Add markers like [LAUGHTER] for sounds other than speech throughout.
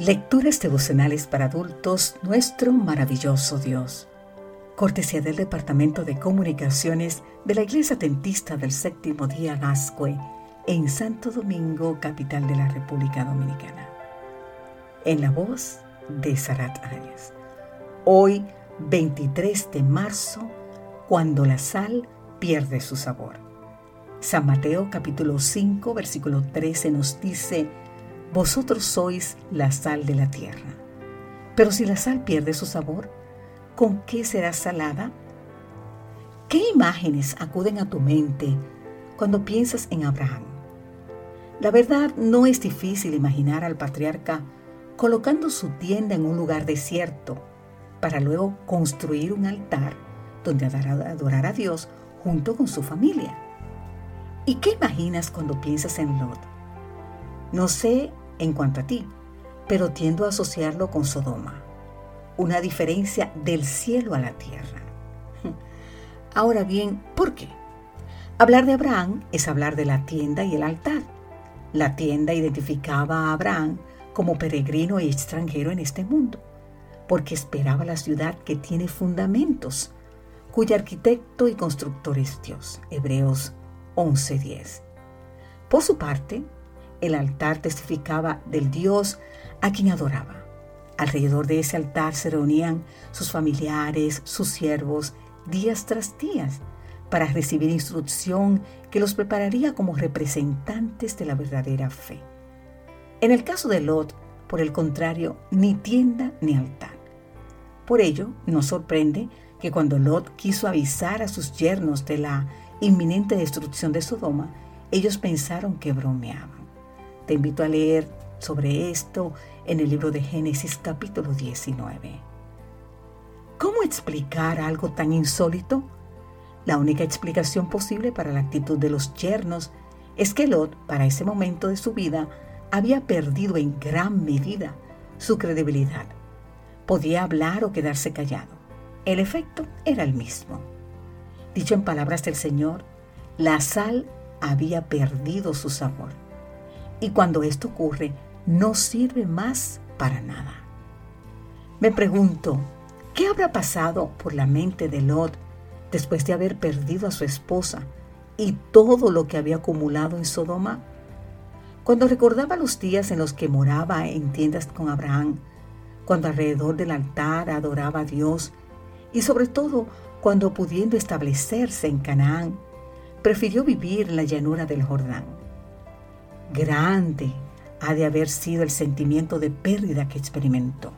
Lecturas devocionales para adultos, nuestro maravilloso Dios. Cortesía del Departamento de Comunicaciones de la Iglesia Tentista del Séptimo Día Gascue, en Santo Domingo, capital de la República Dominicana. En la voz de Sarat Arias. Hoy, 23 de marzo, cuando la sal pierde su sabor. San Mateo capítulo 5, versículo 13 nos dice, vosotros sois la sal de la tierra. Pero si la sal pierde su sabor, ¿con qué será salada? ¿Qué imágenes acuden a tu mente cuando piensas en Abraham? La verdad no es difícil imaginar al patriarca colocando su tienda en un lugar desierto para luego construir un altar donde adorar a Dios junto con su familia. ¿Y qué imaginas cuando piensas en Lot? No sé en cuanto a ti, pero tiendo a asociarlo con Sodoma, una diferencia del cielo a la tierra. [LAUGHS] Ahora bien, ¿por qué? Hablar de Abraham es hablar de la tienda y el altar. La tienda identificaba a Abraham como peregrino y extranjero en este mundo, porque esperaba la ciudad que tiene fundamentos, cuyo arquitecto y constructor es Dios. Hebreos 11:10. Por su parte, el altar testificaba del Dios a quien adoraba. Alrededor de ese altar se reunían sus familiares, sus siervos, días tras días, para recibir instrucción que los prepararía como representantes de la verdadera fe. En el caso de Lot, por el contrario, ni tienda ni altar. Por ello, nos sorprende que cuando Lot quiso avisar a sus yernos de la inminente destrucción de Sodoma, ellos pensaron que bromeaban. Te invito a leer sobre esto en el libro de Génesis capítulo 19. ¿Cómo explicar algo tan insólito? La única explicación posible para la actitud de los yernos es que Lot, para ese momento de su vida, había perdido en gran medida su credibilidad. Podía hablar o quedarse callado. El efecto era el mismo. Dicho en palabras del Señor, la sal había perdido su sabor y cuando esto ocurre no sirve más para nada. Me pregunto, ¿qué habrá pasado por la mente de Lot después de haber perdido a su esposa y todo lo que había acumulado en Sodoma? Cuando recordaba los días en los que moraba en tiendas con Abraham, cuando alrededor del altar adoraba a Dios y sobre todo cuando pudiendo establecerse en Canaán, prefirió vivir en la llanura del Jordán. Grande ha de haber sido el sentimiento de pérdida que experimentó.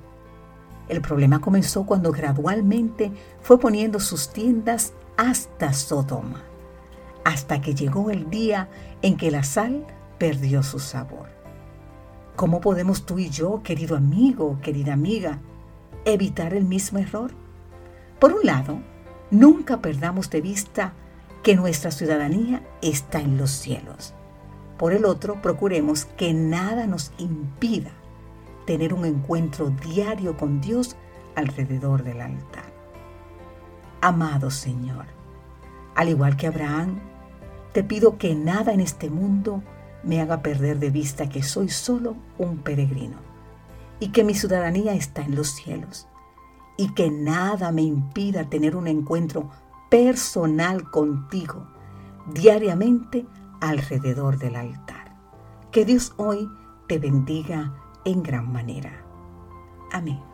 El problema comenzó cuando gradualmente fue poniendo sus tiendas hasta Sodoma, hasta que llegó el día en que la sal perdió su sabor. ¿Cómo podemos tú y yo, querido amigo, querida amiga, evitar el mismo error? Por un lado, nunca perdamos de vista que nuestra ciudadanía está en los cielos por el otro, procuremos que nada nos impida tener un encuentro diario con Dios alrededor del altar. Amado Señor, al igual que Abraham, te pido que nada en este mundo me haga perder de vista que soy solo un peregrino y que mi ciudadanía está en los cielos y que nada me impida tener un encuentro personal contigo diariamente alrededor del altar. Que Dios hoy te bendiga en gran manera. Amén.